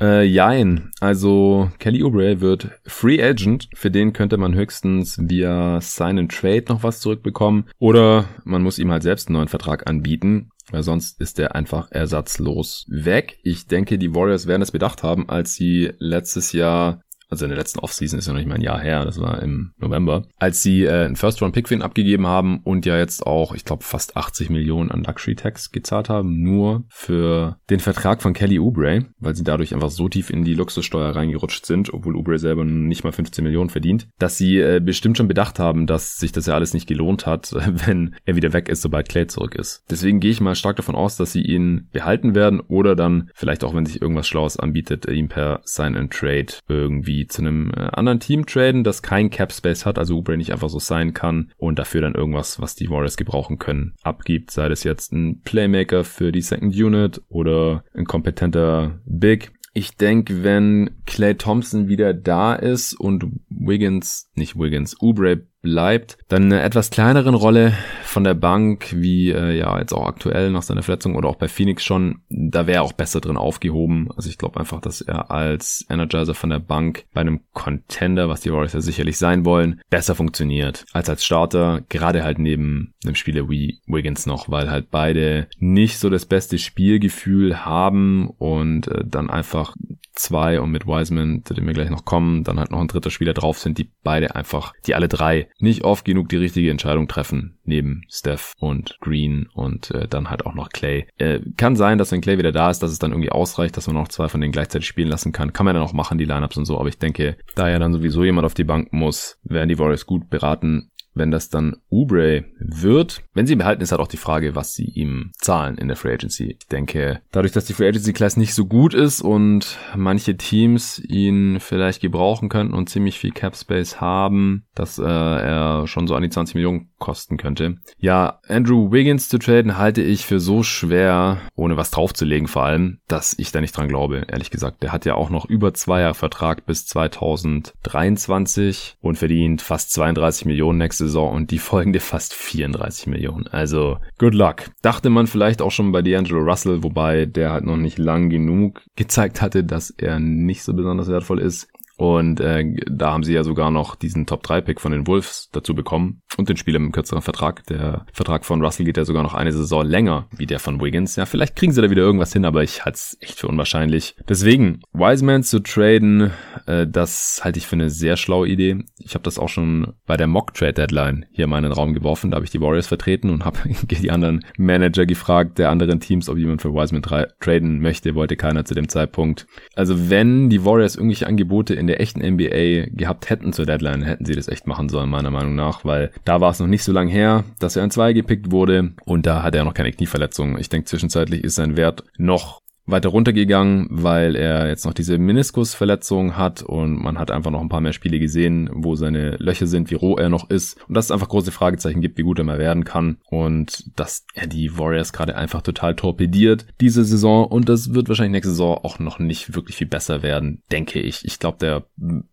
Äh, jein. Also Kelly Oubre wird Free Agent. Für den könnte man höchstens via Sign and Trade noch was zurückbekommen. Oder man muss ihm halt selbst einen neuen Vertrag anbieten. Weil sonst ist er einfach ersatzlos weg. Ich denke, die Warriors werden es bedacht haben, als sie letztes Jahr also in der letzten Offseason ist ja noch nicht mal ein Jahr her, das war im November, als sie äh, einen First-Round-Pick für ihn abgegeben haben und ja jetzt auch, ich glaube, fast 80 Millionen an Luxury-Tax gezahlt haben, nur für den Vertrag von Kelly Oubre, weil sie dadurch einfach so tief in die Luxussteuer reingerutscht sind, obwohl Oubre selber nicht mal 15 Millionen verdient, dass sie äh, bestimmt schon bedacht haben, dass sich das ja alles nicht gelohnt hat, wenn er wieder weg ist, sobald Clay zurück ist. Deswegen gehe ich mal stark davon aus, dass sie ihn behalten werden oder dann vielleicht auch, wenn sich irgendwas Schlaues anbietet, ihm per Sign-and-Trade irgendwie irgendwie zu einem äh, anderen Team traden, das kein Cap Space hat, also Oubre nicht einfach so sein kann und dafür dann irgendwas, was die Warriors gebrauchen können, abgibt. Sei das jetzt ein Playmaker für die Second Unit oder ein kompetenter Big. Ich denke, wenn Clay Thompson wieder da ist und Wiggins, nicht Wiggins, Oubre bleibt. Dann eine etwas kleineren Rolle von der Bank, wie äh, ja jetzt auch aktuell nach seiner Verletzung oder auch bei Phoenix schon, da wäre er auch besser drin aufgehoben. Also ich glaube einfach, dass er als Energizer von der Bank bei einem Contender, was die Warriors ja sicherlich sein wollen, besser funktioniert als als Starter, gerade halt neben einem Spieler wie Wiggins noch, weil halt beide nicht so das beste Spielgefühl haben und äh, dann einfach zwei und mit Wiseman, zu dem wir gleich noch kommen, dann halt noch ein dritter Spieler drauf sind, die beide einfach, die alle drei nicht oft genug die richtige Entscheidung treffen, neben Steph und Green und äh, dann halt auch noch Clay. Äh, kann sein, dass wenn Clay wieder da ist, dass es dann irgendwie ausreicht, dass man noch zwei von denen gleichzeitig spielen lassen kann. Kann man dann auch machen, die Lineups und so, aber ich denke, da ja dann sowieso jemand auf die Bank muss, werden die Warriors gut beraten, wenn das dann Ubre wird. Wenn sie ihn behalten, ist halt auch die Frage, was sie ihm zahlen in der Free Agency. Ich denke, dadurch, dass die Free Agency Class nicht so gut ist und manche Teams ihn vielleicht gebrauchen könnten und ziemlich viel Cap Space haben, dass äh, er schon so an die 20 Millionen kosten könnte. Ja, Andrew Wiggins zu traden halte ich für so schwer, ohne was draufzulegen vor allem, dass ich da nicht dran glaube, ehrlich gesagt. Der hat ja auch noch über zwei Jahre Vertrag bis 2023 und verdient fast 32 Millionen nächste Saison und die folgende fast 34 Millionen. Also, good luck. Dachte man vielleicht auch schon bei D'Angelo Russell, wobei der halt noch nicht lang genug gezeigt hatte, dass er nicht so besonders wertvoll ist. Und äh, da haben sie ja sogar noch diesen Top-3-Pick von den Wolves dazu bekommen und den Spieler mit einem kürzeren Vertrag. Der Vertrag von Russell geht ja sogar noch eine Saison länger wie der von Wiggins. Ja, vielleicht kriegen sie da wieder irgendwas hin, aber ich halte es echt für unwahrscheinlich. Deswegen, Wiseman zu traden, äh, das halte ich für eine sehr schlaue Idee. Ich habe das auch schon bei der Mock-Trade-Deadline hier in den Raum geworfen. Da habe ich die Warriors vertreten und habe die anderen Manager gefragt, der anderen Teams, ob jemand für Wiseman tra traden möchte. Wollte keiner zu dem Zeitpunkt. Also wenn die Warriors irgendwelche Angebote in in der echten NBA gehabt hätten zur Deadline, hätten sie das echt machen sollen, meiner Meinung nach, weil da war es noch nicht so lange her, dass er in zwei gepickt wurde und da hat er noch keine Knieverletzung. Ich denke, zwischenzeitlich ist sein Wert noch weiter runtergegangen, weil er jetzt noch diese Meniskusverletzung hat und man hat einfach noch ein paar mehr Spiele gesehen, wo seine Löcher sind, wie roh er noch ist. Und dass es einfach große Fragezeichen gibt, wie gut er mal werden kann. Und dass er die Warriors gerade einfach total torpediert diese Saison. Und das wird wahrscheinlich nächste Saison auch noch nicht wirklich viel besser werden, denke ich. Ich glaube, der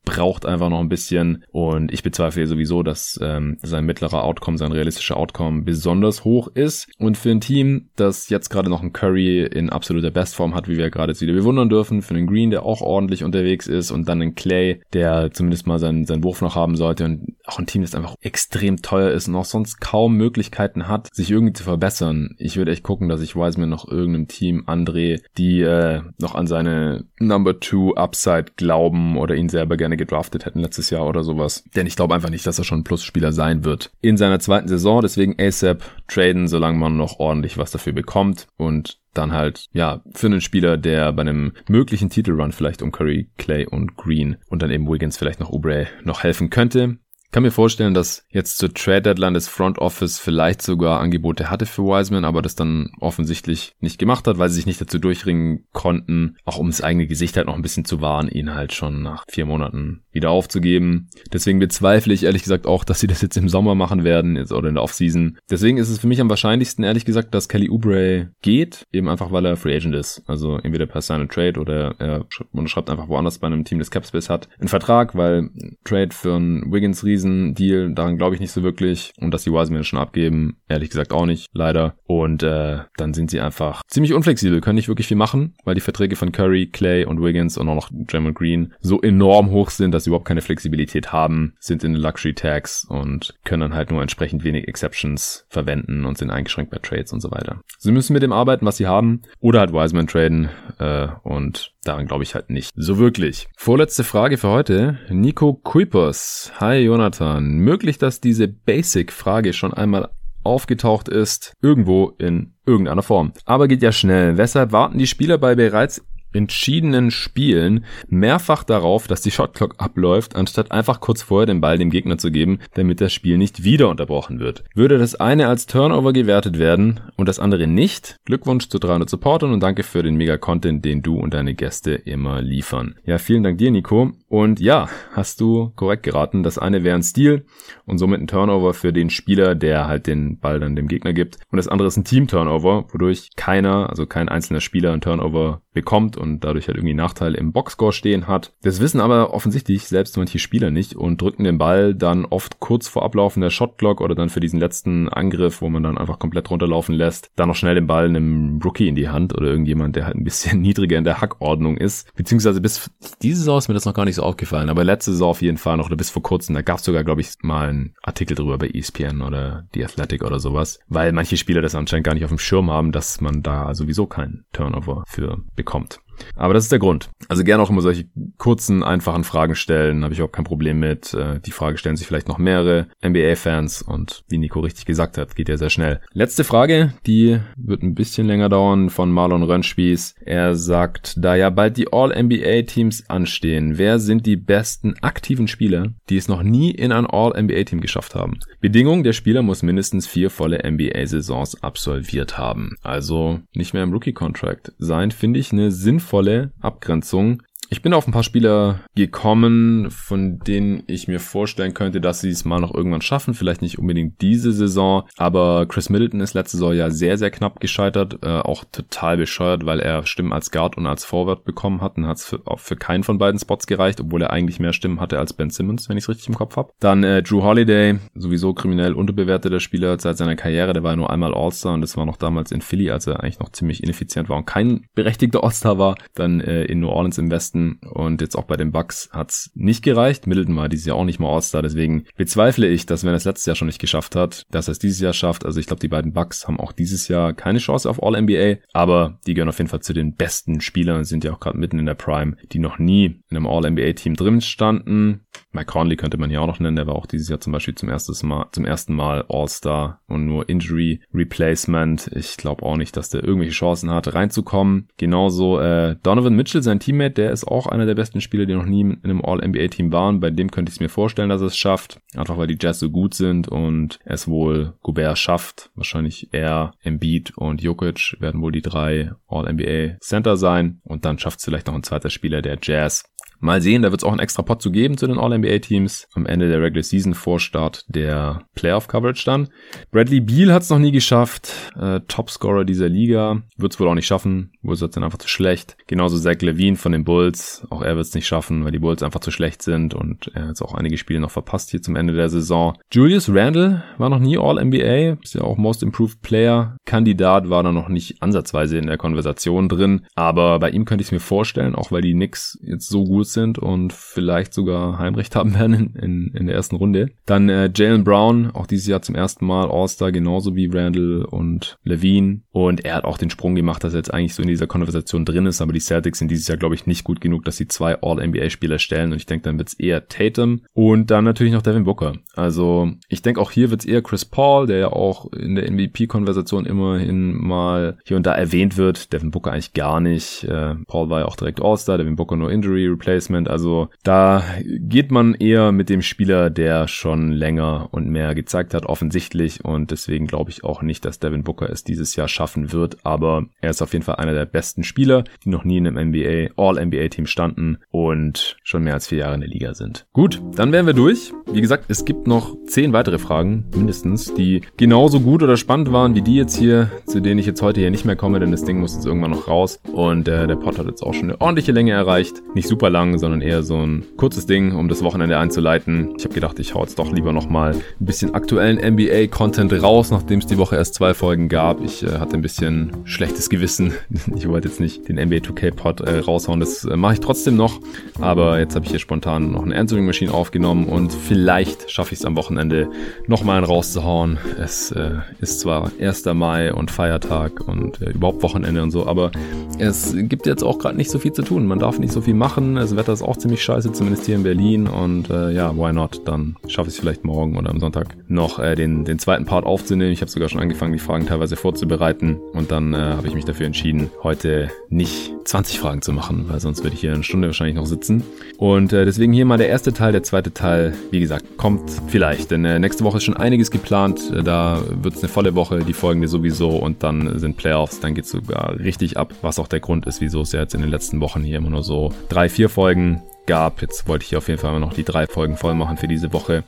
braucht einfach noch ein bisschen. Und ich bezweifle sowieso, dass ähm, sein mittlerer Outcome, sein realistischer Outcome besonders hoch ist. Und für ein Team, das jetzt gerade noch einen Curry in absoluter Bestform hat, wie wir gerade jetzt wieder bewundern dürfen, für einen Green, der auch ordentlich unterwegs ist und dann einen Clay, der zumindest mal seinen, seinen Wurf noch haben sollte und auch ein Team, das einfach extrem teuer ist und auch sonst kaum Möglichkeiten hat, sich irgendwie zu verbessern. Ich würde echt gucken, dass ich Wiseman noch irgendeinem Team andrehe, die äh, noch an seine Number Two Upside glauben oder ihn selber gerne gedraftet hätten letztes Jahr oder sowas. Denn ich glaube einfach nicht, dass er schon ein Plusspieler sein wird. In seiner zweiten Saison, deswegen ASAP traden, solange man noch ordentlich was dafür bekommt und dann halt, ja, für einen Spieler, der bei einem möglichen Titelrun vielleicht um Curry, Clay und Green und dann eben Wiggins vielleicht noch Oubre noch helfen könnte kann mir vorstellen, dass jetzt zur Trade Deadline das Front Office vielleicht sogar Angebote hatte für Wiseman, aber das dann offensichtlich nicht gemacht hat, weil sie sich nicht dazu durchringen konnten, auch um das eigene Gesicht halt noch ein bisschen zu wahren, ihn halt schon nach vier Monaten wieder aufzugeben. Deswegen bezweifle ich ehrlich gesagt auch, dass sie das jetzt im Sommer machen werden jetzt oder in der Offseason. Deswegen ist es für mich am wahrscheinlichsten ehrlich gesagt, dass Kelly Oubre geht, eben einfach weil er Free Agent ist. Also entweder per Sign Trade oder er unterschreibt einfach woanders bei einem Team, das Capspace hat, einen Vertrag, weil Trade für einen Wiggins Riesen Riesendeal, daran glaube ich nicht so wirklich. Und dass die Wiseman schon abgeben, ehrlich gesagt auch nicht, leider. Und äh, dann sind sie einfach ziemlich unflexibel, können nicht wirklich viel machen, weil die Verträge von Curry, Clay und Wiggins und auch noch Jamal Green so enorm hoch sind, dass sie überhaupt keine Flexibilität haben, sind in Luxury Tags und können dann halt nur entsprechend wenig Exceptions verwenden und sind eingeschränkt bei Trades und so weiter. Sie müssen mit dem arbeiten, was sie haben, oder halt Wiseman traden äh, und Daran glaube ich halt nicht so wirklich. Vorletzte Frage für heute. Nico Kuipers. Hi Jonathan. Möglich, dass diese Basic-Frage schon einmal aufgetaucht ist, irgendwo in irgendeiner Form. Aber geht ja schnell. Weshalb warten die Spieler bei bereits entschiedenen Spielen mehrfach darauf, dass die Shotclock abläuft, anstatt einfach kurz vorher den Ball dem Gegner zu geben, damit das Spiel nicht wieder unterbrochen wird. Würde das eine als Turnover gewertet werden und das andere nicht? Glückwunsch zu 300 Supportern und danke für den Mega-Content, den du und deine Gäste immer liefern. Ja, vielen Dank dir, Nico. Und ja, hast du korrekt geraten. Das eine wäre ein Stil und somit ein Turnover für den Spieler, der halt den Ball dann dem Gegner gibt. Und das andere ist ein Team-Turnover, wodurch keiner, also kein einzelner Spieler ein Turnover bekommt und dadurch halt irgendwie Nachteile im Boxscore stehen hat. Das wissen aber offensichtlich selbst manche Spieler nicht und drücken den Ball dann oft kurz vor Ablaufen der Shotclock oder dann für diesen letzten Angriff, wo man dann einfach komplett runterlaufen lässt, dann noch schnell den Ball einem Rookie in die Hand oder irgendjemand, der halt ein bisschen niedriger in der Hackordnung ist. Beziehungsweise bis diese Saison ist mir das noch gar nicht so aufgefallen, aber letzte Saison auf jeden Fall noch oder bis vor kurzem, da gab es sogar, glaube ich, mal einen Artikel drüber bei ESPN oder The Athletic oder sowas, weil manche Spieler das anscheinend gar nicht auf dem Schirm haben, dass man da sowieso keinen Turnover für bekommt. Aber das ist der Grund. Also gerne auch immer solche kurzen, einfachen Fragen stellen, habe ich überhaupt kein Problem mit. Äh, die Frage stellen sich vielleicht noch mehrere NBA-Fans und wie Nico richtig gesagt hat, geht ja sehr schnell. Letzte Frage, die wird ein bisschen länger dauern, von Marlon Rönnspieß. Er sagt, da ja bald die All-NBA-Teams anstehen, wer sind die besten aktiven Spieler, die es noch nie in ein All-NBA-Team geschafft haben? Bedingung, der Spieler muss mindestens vier volle NBA-Saisons absolviert haben. Also nicht mehr im Rookie-Contract sein, finde ich eine sinnvolle sinnvolle Abgrenzung ich bin auf ein paar Spieler gekommen, von denen ich mir vorstellen könnte, dass sie es mal noch irgendwann schaffen. Vielleicht nicht unbedingt diese Saison, aber Chris Middleton ist letzte Saison ja sehr, sehr knapp gescheitert. Äh, auch total bescheuert, weil er Stimmen als Guard und als Forward bekommen hat und hat es für, für keinen von beiden Spots gereicht, obwohl er eigentlich mehr Stimmen hatte als Ben Simmons, wenn ich es richtig im Kopf habe. Dann äh, Drew Holiday, sowieso kriminell unterbewerteter Spieler seit seiner Karriere. Der war ja nur einmal All-Star und das war noch damals in Philly, als er eigentlich noch ziemlich ineffizient war und kein berechtigter All-Star war. Dann äh, in New Orleans im Westen und jetzt auch bei den Bucks hat's nicht gereicht. Middleton war dieses Jahr auch nicht mal All-Star, deswegen bezweifle ich, dass wenn er es letztes Jahr schon nicht geschafft hat, dass er es dieses Jahr schafft. Also ich glaube, die beiden Bucks haben auch dieses Jahr keine Chance auf All-NBA, aber die gehören auf jeden Fall zu den besten Spielern, sind ja auch gerade mitten in der Prime, die noch nie in einem All-NBA-Team drin standen. Mike Conley könnte man hier auch noch nennen, der war auch dieses Jahr zum Beispiel zum, erstes Mal, zum ersten Mal All-Star und nur Injury Replacement. Ich glaube auch nicht, dass der irgendwelche Chancen hat, reinzukommen. Genauso äh, Donovan Mitchell, sein Teammate, der ist auch einer der besten Spieler, die noch nie in einem All-NBA-Team waren. Bei dem könnte ich es mir vorstellen, dass er es schafft. Einfach weil die Jazz so gut sind und es wohl Gobert schafft. Wahrscheinlich er, Embiid und Jokic werden wohl die drei All-NBA Center sein. Und dann schafft es vielleicht noch ein zweiter Spieler der Jazz. Mal sehen, da wird es auch einen extra Pot zu geben zu den All-NBA-Teams am Ende der Regular Season Vorstart der Playoff-Coverage dann. Bradley Beal hat es noch nie geschafft, äh, Topscorer dieser Liga, wird es wohl auch nicht schaffen, Wizards sind einfach zu schlecht. Genauso Zach Levine von den Bulls, auch er wird es nicht schaffen, weil die Bulls einfach zu schlecht sind und er hat auch einige Spiele noch verpasst hier zum Ende der Saison. Julius Randle war noch nie All-NBA, ist ja auch Most Improved Player. Kandidat war da noch nicht ansatzweise in der Konversation drin, aber bei ihm könnte ich es mir vorstellen, auch weil die Knicks jetzt so gut sind und vielleicht sogar Heimrecht haben werden in, in, in der ersten Runde. Dann äh, Jalen Brown, auch dieses Jahr zum ersten Mal All-Star, genauso wie Randall und Levine. Und er hat auch den Sprung gemacht, dass er jetzt eigentlich so in dieser Konversation drin ist, aber die Celtics sind dieses Jahr, glaube ich, nicht gut genug, dass sie zwei All-NBA-Spieler stellen. Und ich denke, dann wird es eher Tatum und dann natürlich noch Devin Booker. Also ich denke auch hier wird es eher Chris Paul, der ja auch in der MVP-Konversation immerhin mal hier und da erwähnt wird. Devin Booker eigentlich gar nicht. Äh, Paul war ja auch direkt All-Star, Devin Booker nur Injury Replacement. Replacement. Also da geht man eher mit dem Spieler, der schon länger und mehr gezeigt hat, offensichtlich. Und deswegen glaube ich auch nicht, dass Devin Booker es dieses Jahr schaffen wird. Aber er ist auf jeden Fall einer der besten Spieler, die noch nie in einem NBA, All-NBA-Team standen und schon mehr als vier Jahre in der Liga sind. Gut, dann wären wir durch. Wie gesagt, es gibt noch zehn weitere Fragen, mindestens, die genauso gut oder spannend waren wie die jetzt hier, zu denen ich jetzt heute hier nicht mehr komme, denn das Ding muss jetzt irgendwann noch raus. Und äh, der Pod hat jetzt auch schon eine ordentliche Länge erreicht. Nicht super lang, sondern eher so ein kurzes Ding, um das Wochenende einzuleiten. Ich habe gedacht, ich hau jetzt doch lieber nochmal ein bisschen aktuellen NBA-Content raus, nachdem es die Woche erst zwei Folgen gab. Ich äh, hatte ein bisschen schlechtes Gewissen. Ich wollte jetzt nicht den NBA 2K-Pod äh, raushauen. Das äh, mache ich trotzdem noch. Aber jetzt habe ich hier spontan noch eine Answering Machine aufgenommen und vielleicht schaffe ich es am Wochenende nochmal einen rauszuhauen. Es äh, ist zwar 1. Mai und Feiertag und äh, überhaupt Wochenende und so, aber es gibt jetzt auch gerade nicht so viel zu tun. Man darf nicht so viel machen. Wetter ist auch ziemlich scheiße, zumindest hier in Berlin. Und äh, ja, why not? Dann schaffe ich es vielleicht morgen oder am Sonntag noch äh, den, den zweiten Part aufzunehmen. Ich habe sogar schon angefangen, die Fragen teilweise vorzubereiten. Und dann äh, habe ich mich dafür entschieden, heute nicht 20 Fragen zu machen, weil sonst würde ich hier eine Stunde wahrscheinlich noch sitzen. Und äh, deswegen hier mal der erste Teil. Der zweite Teil, wie gesagt, kommt vielleicht. Denn äh, nächste Woche ist schon einiges geplant. Äh, da wird es eine volle Woche, die folgende sowieso. Und dann sind Playoffs. Dann geht es sogar richtig ab, was auch der Grund ist, wieso es ja jetzt in den letzten Wochen hier immer nur so drei, vier Folgen Folgen gab. Jetzt wollte ich auf jeden Fall noch die drei Folgen voll machen für diese Woche.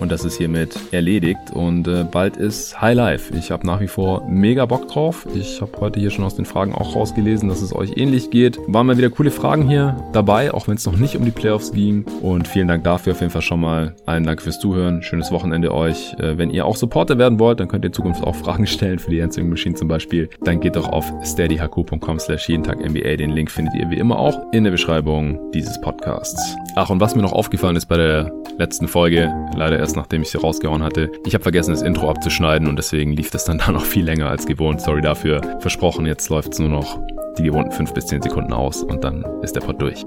Und das ist hiermit erledigt. Und äh, bald ist High Life. Ich habe nach wie vor mega Bock drauf. Ich habe heute hier schon aus den Fragen auch rausgelesen, dass es euch ähnlich geht. Waren mal wieder coole Fragen hier dabei, auch wenn es noch nicht um die Playoffs ging. Und vielen Dank dafür auf jeden Fall schon mal. Allen Dank fürs Zuhören. Schönes Wochenende euch. Äh, wenn ihr auch Supporter werden wollt, dann könnt ihr in Zukunft auch Fragen stellen für die Answering Machine zum Beispiel. Dann geht doch auf steadyhq.com slash jeden Tag NBA. Den Link findet ihr wie immer auch in der Beschreibung dieses Podcasts. Ach, und was mir noch aufgefallen ist bei der letzten Folge, leider erst nachdem ich sie rausgehauen hatte, ich habe vergessen, das Intro abzuschneiden und deswegen lief das dann da noch viel länger als gewohnt. Sorry dafür. Versprochen, jetzt läuft es nur noch die gewohnten 5 bis 10 Sekunden aus und dann ist der Pod durch.